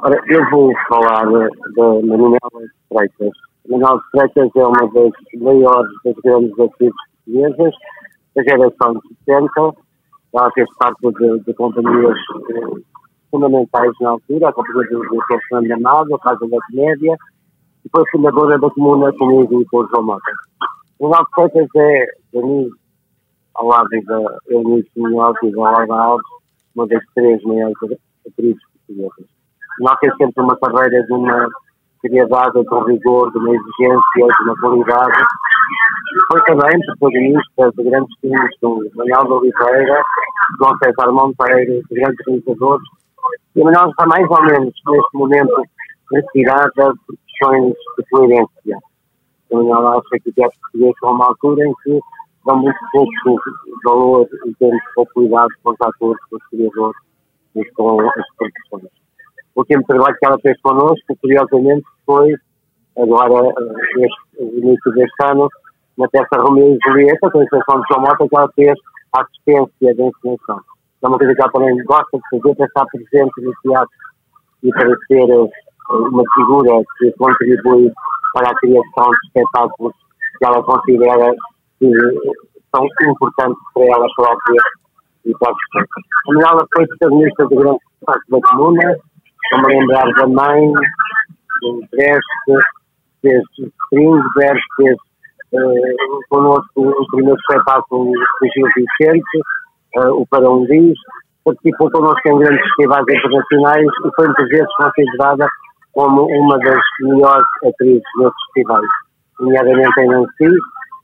Ora, eu vou falar da Manuela Freitas. Manuela Freitas é uma das maiores das grandes atrizes portuguesas da geração de 70. Ela fez parte de, de companhias eh, fundamentais na altura, a companhia do Dr. Fernando Amado, a Casa da Comédia, e foi fundadora da Comuna comigo e com o João Mota. Manuela Freitas é, para mim, ao lado da Eunice Munhoz e da Laura Alves, uma das três maiores atrizes portuguesas. Não tem sempre uma carreira de uma seriedade, de um rigor, de uma exigência, de uma qualidade. Foi também protagonista de grandes filmes como Manuel de Oliveira, João César Monteiro, de grandes realizadores. E Manuel está mais ou menos neste momento retirada por questões de coerência. Manuel acha que o teatro português é uma altura em que dá muito pouco valor em termos de popularidade com os atores, com os criadores e com as produções. O último trabalho que ela fez connosco, curiosamente, foi agora, eh, este, início deste ano, na peça Romeu e Julieta, com a exceção de João Mota, que ela fez a assistência da encenação. É uma coisa que ela também gosta de fazer, para estar presente no teatro e para ser eh, uma figura que contribui para a criação de espetáculos que ela considera que são importantes para ela própria e para a A Manuela foi protagonista do grande parte da comuna, a me lembrar da mãe, do Breste, fez Springberg, fez uh, connosco o primeiro espetáculo do Gil Vicente, uh, o Para um Diz, participou connosco em grandes festivais internacionais e foi muitas vezes considerada como uma das melhores atrizes nesses festivais, nomeadamente em Nancy,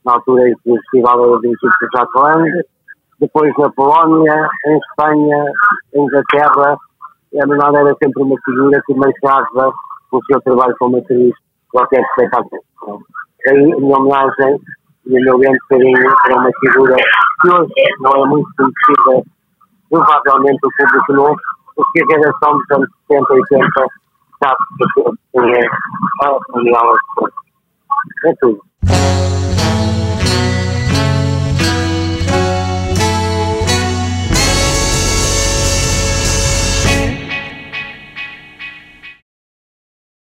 na altura em que o festival era dirigido por Jacques Lang, depois na Polónia, em Espanha, em Inglaterra, a Manuela era sempre uma figura que marcava o seu trabalho como atriz qualquer espetáculo. A minha homenagem e o meu grande carinho para uma figura que hoje não é muito conhecida, provavelmente o público novo, porque a geração dos anos 70 e 80 sabe que é a Manuela É tudo.